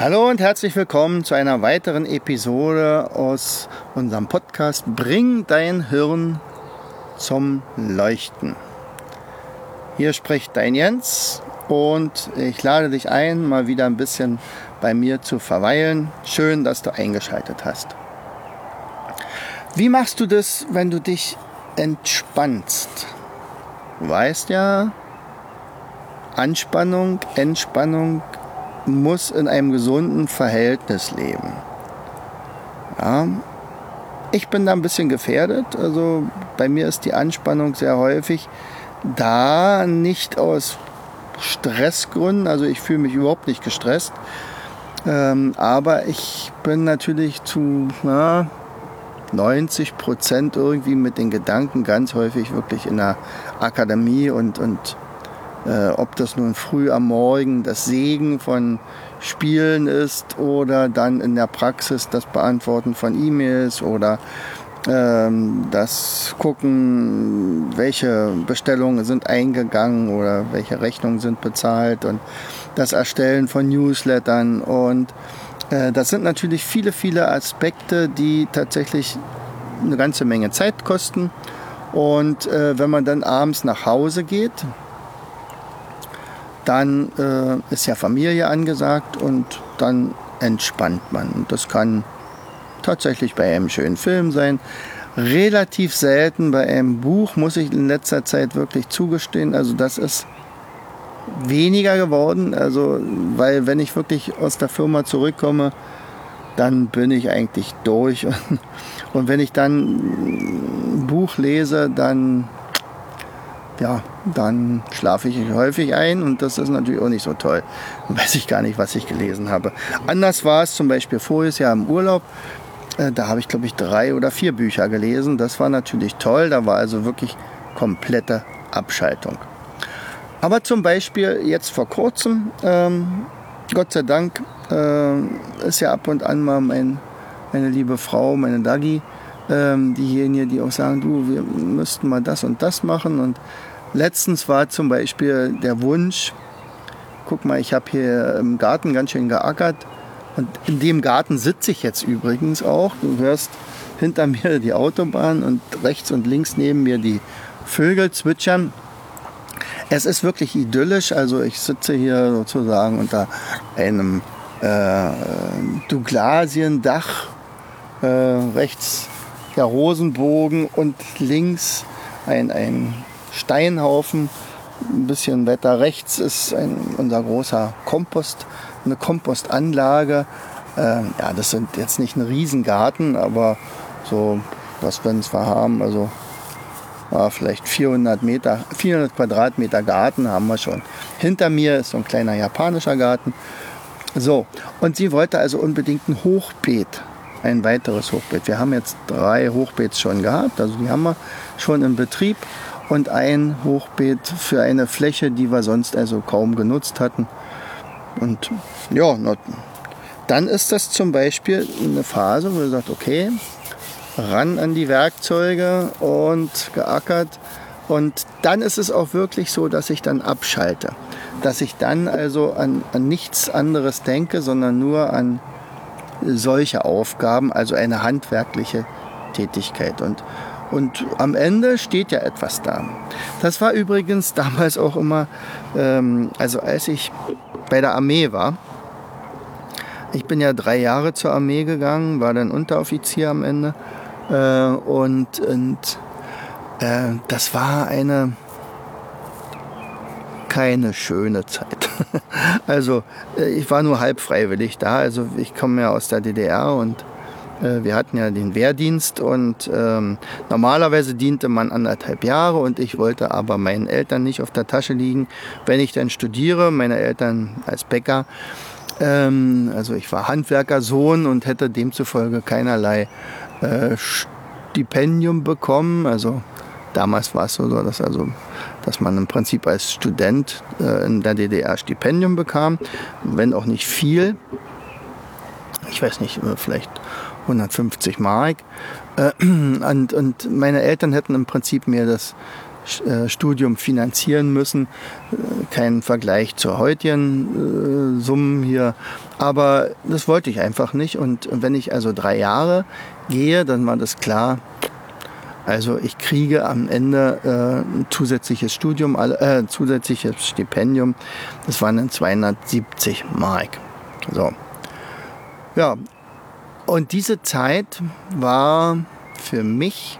Hallo und herzlich willkommen zu einer weiteren Episode aus unserem Podcast Bring dein Hirn zum Leuchten. Hier spricht dein Jens und ich lade dich ein, mal wieder ein bisschen bei mir zu verweilen. Schön, dass du eingeschaltet hast. Wie machst du das, wenn du dich entspannst? Du weißt ja, Anspannung, Entspannung muss in einem gesunden Verhältnis leben. Ja, ich bin da ein bisschen gefährdet. Also bei mir ist die Anspannung sehr häufig da, nicht aus Stressgründen. Also ich fühle mich überhaupt nicht gestresst. Ähm, aber ich bin natürlich zu na, 90 Prozent irgendwie mit den Gedanken ganz häufig wirklich in der Akademie und, und äh, ob das nun früh am Morgen das Segen von Spielen ist oder dann in der Praxis das Beantworten von E-Mails oder ähm, das Gucken, welche Bestellungen sind eingegangen oder welche Rechnungen sind bezahlt und das Erstellen von Newslettern und äh, das sind natürlich viele, viele Aspekte, die tatsächlich eine ganze Menge Zeit kosten. Und äh, wenn man dann abends nach Hause geht, dann äh, ist ja Familie angesagt und dann entspannt man. Und das kann tatsächlich bei einem schönen Film sein. Relativ selten bei einem Buch, muss ich in letzter Zeit wirklich zugestehen. Also das ist weniger geworden. Also, weil wenn ich wirklich aus der Firma zurückkomme, dann bin ich eigentlich durch. Und wenn ich dann ein Buch lese, dann ja, dann schlafe ich häufig ein und das ist natürlich auch nicht so toll. Dann weiß ich gar nicht, was ich gelesen habe. Anders war es zum Beispiel voriges Jahr im Urlaub. Äh, da habe ich, glaube ich, drei oder vier Bücher gelesen. Das war natürlich toll. Da war also wirklich komplette Abschaltung. Aber zum Beispiel jetzt vor kurzem, ähm, Gott sei Dank, äh, ist ja ab und an mal mein, meine liebe Frau, meine Dagi, ähm, diejenigen, die auch sagen, du, wir müssten mal das und das machen. Und Letztens war zum Beispiel der Wunsch, guck mal, ich habe hier im Garten ganz schön geackert und in dem Garten sitze ich jetzt übrigens auch. Du hörst hinter mir die Autobahn und rechts und links neben mir die Vögel zwitschern. Es ist wirklich idyllisch, also ich sitze hier sozusagen unter einem äh, Douglasiendach, äh, rechts der Rosenbogen und links ein, ein Steinhaufen. Ein bisschen weiter rechts ist ein, unser großer Kompost, eine Kompostanlage. Ähm, ja, das sind jetzt nicht ein Riesengarten, aber so, was wir zwar haben, also ja, vielleicht 400 Meter, 400 Quadratmeter Garten haben wir schon. Hinter mir ist so ein kleiner japanischer Garten. So, und sie wollte also unbedingt ein Hochbeet, ein weiteres Hochbeet. Wir haben jetzt drei Hochbeets schon gehabt, also die haben wir schon in Betrieb und ein Hochbeet für eine Fläche, die wir sonst also kaum genutzt hatten. Und ja, dann ist das zum Beispiel eine Phase, wo man sagt, okay, ran an die Werkzeuge und geackert. Und dann ist es auch wirklich so, dass ich dann abschalte. Dass ich dann also an, an nichts anderes denke, sondern nur an solche Aufgaben, also eine handwerkliche Tätigkeit. Und und am Ende steht ja etwas da. Das war übrigens damals auch immer, ähm, also als ich bei der Armee war. Ich bin ja drei Jahre zur Armee gegangen, war dann Unteroffizier am Ende. Äh, und und äh, das war eine keine schöne Zeit. also äh, ich war nur halb freiwillig da. Also ich komme ja aus der DDR und wir hatten ja den Wehrdienst und ähm, normalerweise diente man anderthalb Jahre und ich wollte aber meinen Eltern nicht auf der Tasche liegen, wenn ich dann studiere, meine Eltern als Bäcker. Ähm, also ich war Handwerkersohn und hätte demzufolge keinerlei äh, Stipendium bekommen. Also damals war es so, dass, also, dass man im Prinzip als Student äh, in der DDR Stipendium bekam, wenn auch nicht viel. Ich weiß nicht, äh, vielleicht 150 Mark. Äh, und, und meine Eltern hätten im Prinzip mir das äh, Studium finanzieren müssen. Äh, kein Vergleich zur heutigen äh, Summen hier. Aber das wollte ich einfach nicht. Und wenn ich also drei Jahre gehe, dann war das klar. Also ich kriege am Ende äh, ein zusätzliches Studium, äh, zusätzliches Stipendium. Das waren dann 270 Mark. So. Ja. Und diese Zeit war für mich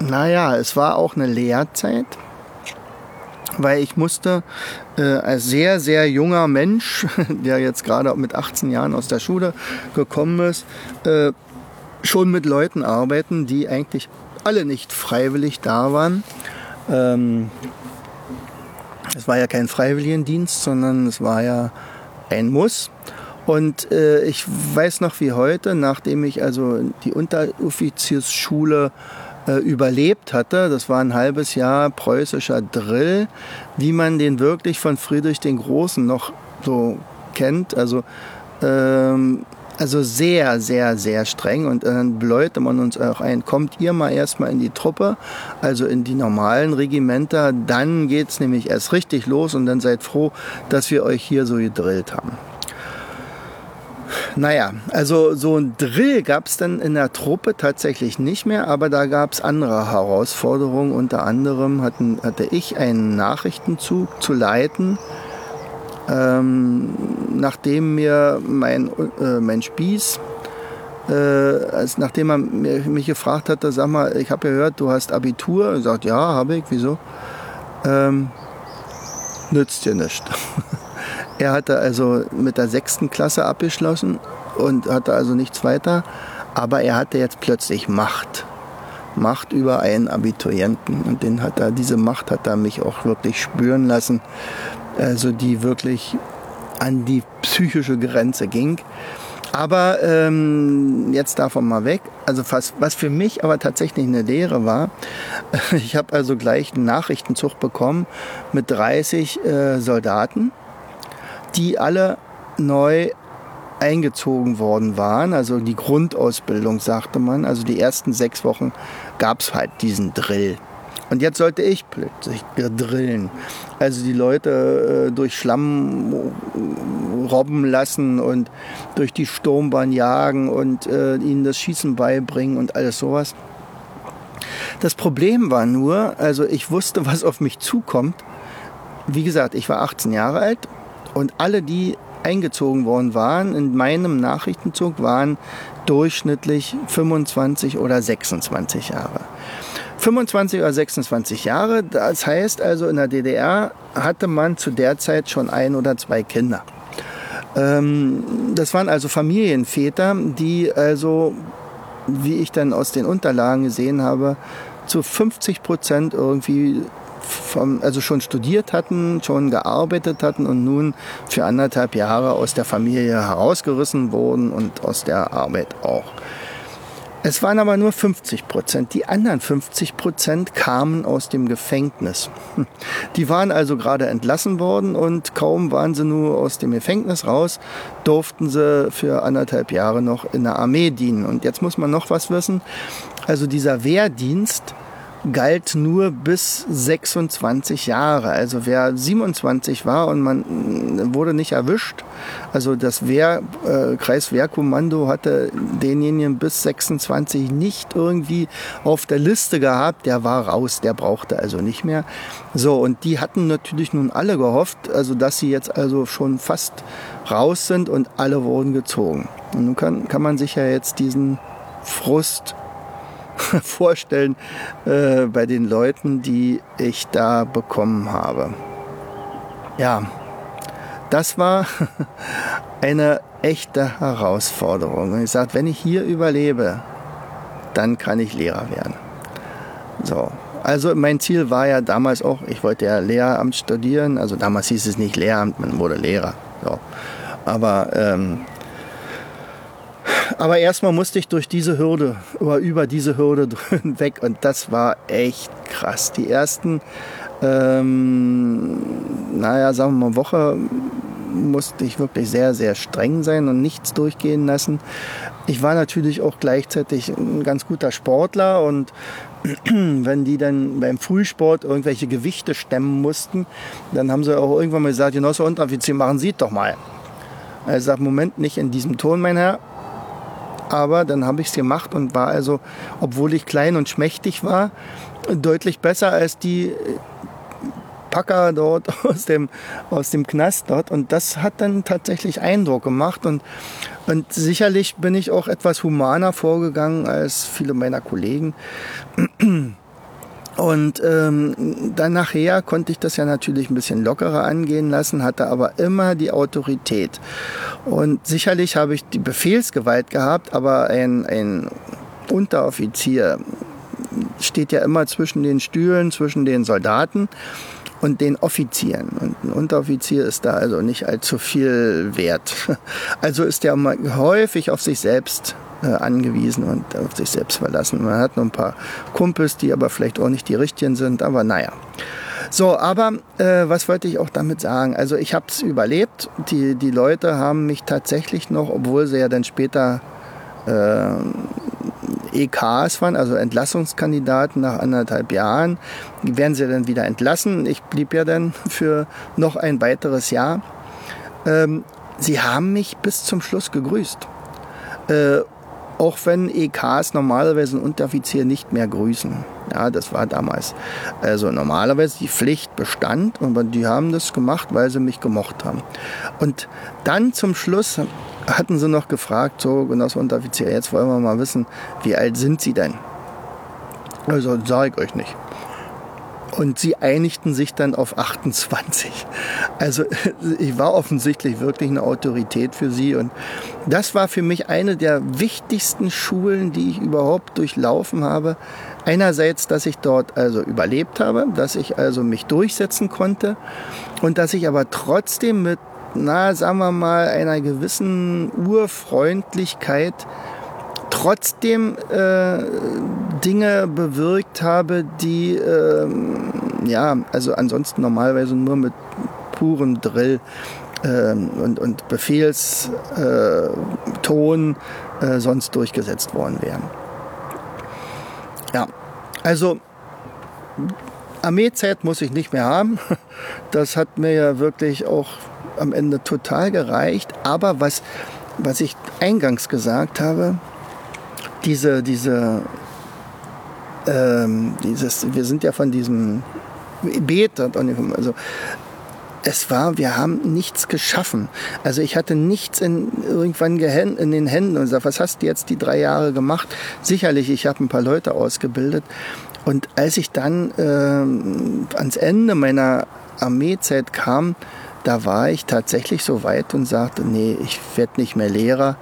naja, es war auch eine Lehrzeit, weil ich musste äh, als sehr, sehr junger Mensch, der jetzt gerade mit 18 Jahren aus der Schule gekommen ist, äh, schon mit Leuten arbeiten, die eigentlich alle nicht freiwillig da waren. Ähm, es war ja kein Freiwilligendienst, sondern es war ja ein Muss. Und äh, ich weiß noch wie heute, nachdem ich also die Unteroffiziersschule äh, überlebt hatte. Das war ein halbes Jahr preußischer Drill, wie man den wirklich von Friedrich den Großen noch so kennt. Also, ähm, also sehr, sehr, sehr streng. Und dann bläute man uns auch ein, kommt ihr mal erstmal in die Truppe, also in die normalen Regimenter, dann geht es nämlich erst richtig los und dann seid froh, dass wir euch hier so gedrillt haben. Naja, also so ein Drill gab es dann in der Truppe tatsächlich nicht mehr, aber da gab es andere Herausforderungen. Unter anderem hatten, hatte ich einen Nachrichtenzug zu leiten, ähm, nachdem mir mein, äh, mein Spieß, äh, als, nachdem er mich gefragt hatte, sag mal, ich habe gehört, du hast Abitur. Er sagt, ja, habe ich, wieso? Ähm, nützt dir nichts. Er hatte also mit der sechsten Klasse abgeschlossen und hatte also nichts weiter. Aber er hatte jetzt plötzlich Macht. Macht über einen Abiturienten. Und den hat er, diese Macht hat er mich auch wirklich spüren lassen. Also die wirklich an die psychische Grenze ging. Aber ähm, jetzt davon mal weg. Also was, was für mich aber tatsächlich eine Lehre war, ich habe also gleich einen Nachrichtenzug bekommen mit 30 äh, Soldaten die alle neu eingezogen worden waren. Also die Grundausbildung, sagte man. Also die ersten sechs Wochen gab es halt diesen Drill. Und jetzt sollte ich plötzlich drillen. Also die Leute äh, durch Schlamm robben lassen und durch die Sturmbahn jagen und äh, ihnen das Schießen beibringen und alles sowas. Das Problem war nur, also ich wusste, was auf mich zukommt. Wie gesagt, ich war 18 Jahre alt und alle, die eingezogen worden waren in meinem Nachrichtenzug, waren durchschnittlich 25 oder 26 Jahre. 25 oder 26 Jahre, das heißt also in der DDR hatte man zu der Zeit schon ein oder zwei Kinder. Ähm, das waren also Familienväter, die also, wie ich dann aus den Unterlagen gesehen habe, zu 50 Prozent irgendwie vom, also schon studiert hatten, schon gearbeitet hatten und nun für anderthalb Jahre aus der Familie herausgerissen wurden und aus der Arbeit auch. Es waren aber nur 50 Prozent. Die anderen 50 Prozent kamen aus dem Gefängnis. Die waren also gerade entlassen worden und kaum waren sie nur aus dem Gefängnis raus, durften sie für anderthalb Jahre noch in der Armee dienen. Und jetzt muss man noch was wissen. Also dieser Wehrdienst galt nur bis 26 Jahre. Also wer 27 war und man äh, wurde nicht erwischt, also das Wehr, äh, Kreiswehrkommando hatte denjenigen bis 26 nicht irgendwie auf der Liste gehabt, der war raus, der brauchte also nicht mehr. So, und die hatten natürlich nun alle gehofft, also dass sie jetzt also schon fast raus sind und alle wurden gezogen. Und nun kann, kann man sich ja jetzt diesen Frust vorstellen äh, bei den Leuten, die ich da bekommen habe. Ja, das war eine echte Herausforderung. Ich sage, wenn ich hier überlebe, dann kann ich Lehrer werden. So, Also mein Ziel war ja damals auch, ich wollte ja Lehramt studieren. Also damals hieß es nicht Lehramt, man wurde Lehrer. So. Aber, ähm, aber erstmal musste ich durch diese Hürde oder über diese Hürde weg und das war echt krass. Die ersten, ähm, naja, sagen wir mal, Woche musste ich wirklich sehr, sehr streng sein und nichts durchgehen lassen. Ich war natürlich auch gleichzeitig ein ganz guter Sportler und wenn die dann beim Frühsport irgendwelche Gewichte stemmen mussten, dann haben sie auch irgendwann mal gesagt, Genosse Unteroffizier, machen Sie doch mal. Er sagt, Moment, nicht in diesem Ton, mein Herr. Aber dann habe ich es gemacht und war also, obwohl ich klein und schmächtig war, deutlich besser als die Packer dort aus dem, aus dem Knast dort. Und das hat dann tatsächlich Eindruck gemacht. Und, und sicherlich bin ich auch etwas humaner vorgegangen als viele meiner Kollegen. Und ähm, dann nachher konnte ich das ja natürlich ein bisschen lockerer angehen lassen, hatte aber immer die Autorität. Und sicherlich habe ich die Befehlsgewalt gehabt, aber ein, ein Unteroffizier steht ja immer zwischen den Stühlen, zwischen den Soldaten und den Offizieren. Und ein Unteroffizier ist da also nicht allzu viel wert. Also ist er häufig auf sich selbst angewiesen und auf sich selbst verlassen. Man hat noch ein paar Kumpels, die aber vielleicht auch nicht die richtigen sind, aber naja. So, aber äh, was wollte ich auch damit sagen? Also ich habe es überlebt. Die, die Leute haben mich tatsächlich noch, obwohl sie ja dann später äh, EKs waren, also Entlassungskandidaten nach anderthalb Jahren, werden sie dann wieder entlassen. Ich blieb ja dann für noch ein weiteres Jahr. Ähm, sie haben mich bis zum Schluss gegrüßt. Äh, auch wenn EKs normalerweise einen Unteroffizier nicht mehr grüßen. Ja, das war damals. Also normalerweise die Pflicht bestand, aber die haben das gemacht, weil sie mich gemocht haben. Und dann zum Schluss hatten sie noch gefragt, so Unteroffizier, jetzt wollen wir mal wissen, wie alt sind Sie denn? Also sage ich euch nicht. Und sie einigten sich dann auf 28. Also ich war offensichtlich wirklich eine Autorität für sie. Und das war für mich eine der wichtigsten Schulen, die ich überhaupt durchlaufen habe. Einerseits, dass ich dort also überlebt habe, dass ich also mich durchsetzen konnte und dass ich aber trotzdem mit, na, sagen wir mal, einer gewissen Urfreundlichkeit trotzdem äh, Dinge bewirkt habe, die äh, ja, also ansonsten normalerweise nur mit purem Drill äh, und, und Befehlston äh, sonst durchgesetzt worden wären. Ja, also Armeezeit muss ich nicht mehr haben. Das hat mir ja wirklich auch am Ende total gereicht. Aber was, was ich eingangs gesagt habe, diese, diese, ähm, dieses, wir sind ja von diesem Beet, also es war, wir haben nichts geschaffen. Also ich hatte nichts in, irgendwann in den Händen und gesagt, was hast du jetzt die drei Jahre gemacht? Sicherlich, ich habe ein paar Leute ausgebildet. Und als ich dann ähm, ans Ende meiner Armeezeit kam, da war ich tatsächlich so weit und sagte, nee, ich werde nicht mehr Lehrer.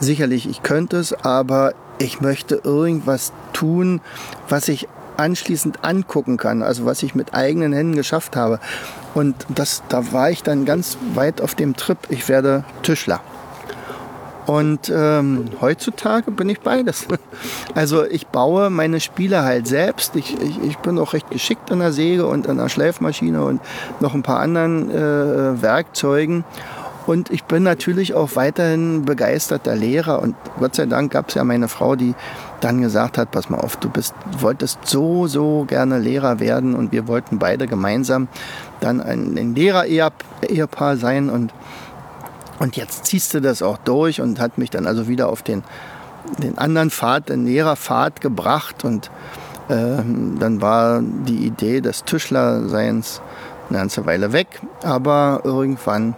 Sicherlich, ich könnte es, aber ich möchte irgendwas tun, was ich anschließend angucken kann, also was ich mit eigenen Händen geschafft habe. Und das, da war ich dann ganz weit auf dem Trip, ich werde Tischler. Und ähm, heutzutage bin ich beides. Also ich baue meine Spiele halt selbst. Ich, ich, ich bin auch recht geschickt an der Säge und an der Schleifmaschine und noch ein paar anderen äh, Werkzeugen. Und ich bin natürlich auch weiterhin begeisterter Lehrer. Und Gott sei Dank gab es ja meine Frau, die dann gesagt hat, pass mal auf, du bist, wolltest so, so gerne Lehrer werden. Und wir wollten beide gemeinsam dann ein, ein Lehrer-Ehepaar sein. Und, und jetzt ziehst du das auch durch und hat mich dann also wieder auf den, den anderen Pfad, den Lehrerpfad gebracht. Und äh, dann war die Idee des Tischlerseins eine ganze Weile weg. Aber irgendwann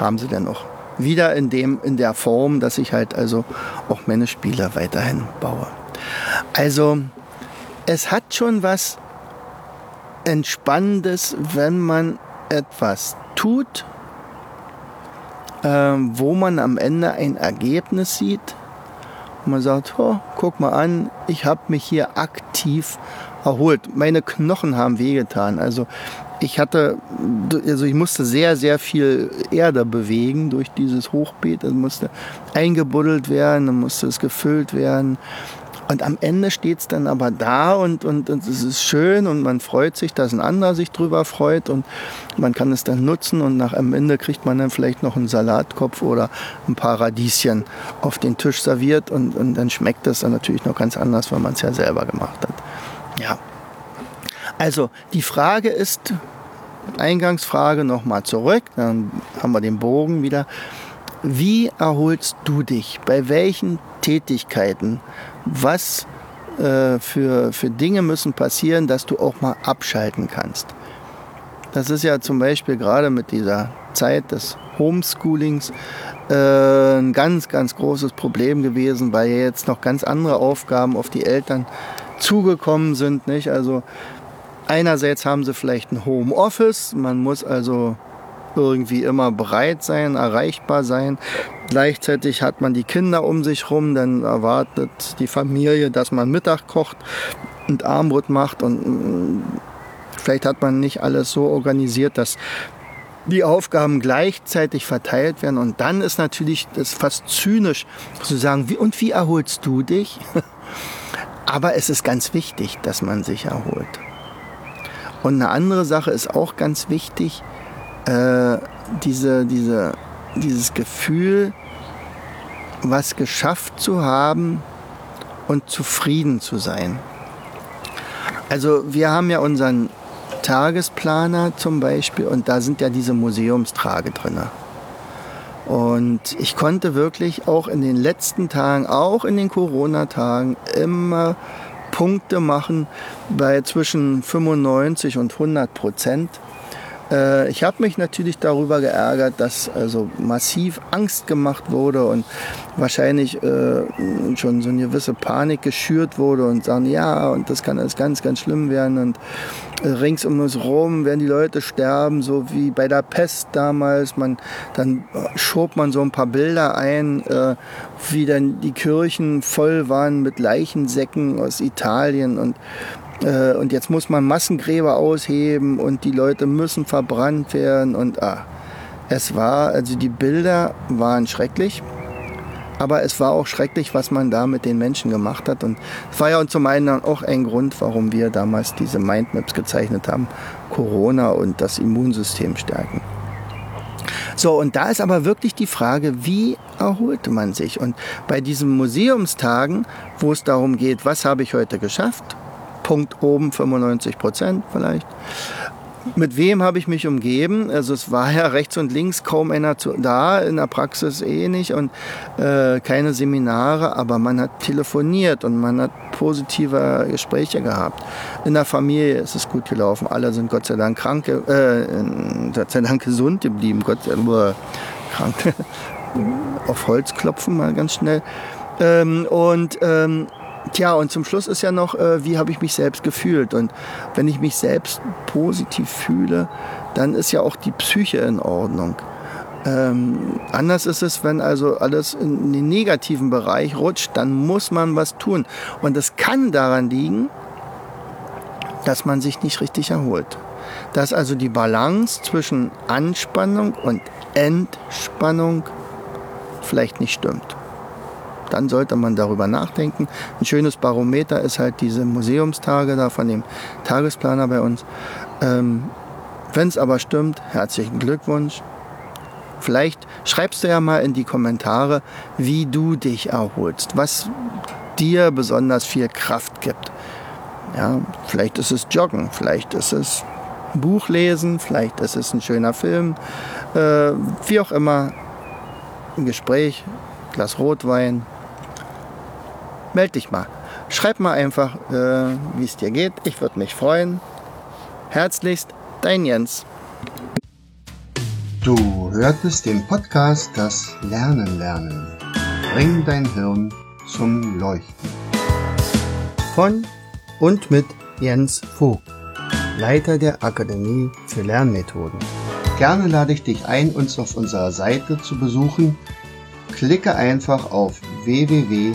haben sie dann auch wieder in, dem, in der Form, dass ich halt also auch meine Spieler weiterhin baue. Also es hat schon was Entspannendes, wenn man etwas tut, äh, wo man am Ende ein Ergebnis sieht. Und man sagt, oh, guck mal an, ich habe mich hier aktiv erholt. Meine Knochen haben wehgetan. Also ich hatte, also ich musste sehr, sehr viel Erde bewegen durch dieses Hochbeet. Es musste eingebuddelt werden, dann musste es gefüllt werden. Und am Ende steht es dann aber da und, und, und, es ist schön und man freut sich, dass ein anderer sich drüber freut und man kann es dann nutzen und nach am Ende kriegt man dann vielleicht noch einen Salatkopf oder ein paar Radieschen auf den Tisch serviert und, und dann schmeckt es dann natürlich noch ganz anders, weil man es ja selber gemacht hat. Ja. Also die Frage ist, Eingangsfrage nochmal zurück, dann haben wir den Bogen wieder. Wie erholst du dich? Bei welchen Tätigkeiten? Was äh, für, für Dinge müssen passieren, dass du auch mal abschalten kannst? Das ist ja zum Beispiel gerade mit dieser Zeit des Homeschoolings äh, ein ganz, ganz großes Problem gewesen, weil jetzt noch ganz andere Aufgaben auf die Eltern zugekommen sind. Nicht? Also einerseits haben sie vielleicht ein Homeoffice, man muss also irgendwie immer bereit sein, erreichbar sein. Gleichzeitig hat man die Kinder um sich rum, dann erwartet die Familie, dass man Mittag kocht und Armbrot macht und mm, vielleicht hat man nicht alles so organisiert, dass die Aufgaben gleichzeitig verteilt werden und dann ist natürlich das fast zynisch zu sagen, wie, und wie erholst du dich? Aber es ist ganz wichtig, dass man sich erholt. Und eine andere Sache ist auch ganz wichtig, äh, diese, diese, dieses Gefühl, was geschafft zu haben und zufrieden zu sein. Also wir haben ja unseren Tagesplaner zum Beispiel und da sind ja diese Museumstrage drin. Und ich konnte wirklich auch in den letzten Tagen, auch in den Corona-Tagen, immer Punkte machen bei zwischen 95 und 100 Prozent. Äh, ich habe mich natürlich darüber geärgert, dass also massiv Angst gemacht wurde und wahrscheinlich äh, schon so eine gewisse Panik geschürt wurde und sagen, ja, und das kann alles ganz, ganz schlimm werden und äh, rings um uns rum werden die Leute sterben, so wie bei der Pest damals. Man, dann schob man so ein paar Bilder ein, äh, wie dann die Kirchen voll waren mit Leichensäcken aus Italien und äh, und jetzt muss man Massengräber ausheben und die Leute müssen verbrannt werden und ah, es war, also die Bilder waren schrecklich. Aber es war auch schrecklich, was man da mit den Menschen gemacht hat. Und es war ja zum einen auch ein Grund, warum wir damals diese Mindmaps gezeichnet haben. Corona und das Immunsystem stärken. So, und da ist aber wirklich die Frage, wie erholte man sich? Und bei diesen Museumstagen, wo es darum geht, was habe ich heute geschafft, Punkt oben 95 Prozent vielleicht. Mit wem habe ich mich umgeben? Also es war ja rechts und links kaum einer da, in der Praxis eh nicht und äh, keine Seminare, aber man hat telefoniert und man hat positive Gespräche gehabt. In der Familie ist es gut gelaufen. Alle sind Gott sei Dank krank, äh, Gott sei Dank gesund geblieben. Gott sei Dank krank. Auf Holz klopfen mal ganz schnell. Ähm, und ähm, Tja, und zum Schluss ist ja noch, äh, wie habe ich mich selbst gefühlt? Und wenn ich mich selbst positiv fühle, dann ist ja auch die Psyche in Ordnung. Ähm, anders ist es, wenn also alles in den negativen Bereich rutscht, dann muss man was tun. Und es kann daran liegen, dass man sich nicht richtig erholt. Dass also die Balance zwischen Anspannung und Entspannung vielleicht nicht stimmt dann sollte man darüber nachdenken. Ein schönes Barometer ist halt diese Museumstage da von dem Tagesplaner bei uns. Ähm, Wenn es aber stimmt, herzlichen Glückwunsch. Vielleicht schreibst du ja mal in die Kommentare, wie du dich erholst, was dir besonders viel Kraft gibt. Ja, vielleicht ist es Joggen, vielleicht ist es Buch lesen, vielleicht ist es ein schöner Film, äh, wie auch immer, ein Gespräch, Glas Rotwein, meld dich mal. Schreib mal einfach, äh, wie es dir geht. Ich würde mich freuen. Herzlichst, dein Jens. Du hörtest den Podcast Das Lernen lernen. Bring dein Hirn zum Leuchten. Von und mit Jens Vogt, Leiter der Akademie für Lernmethoden. Gerne lade ich dich ein, uns auf unserer Seite zu besuchen. Klicke einfach auf www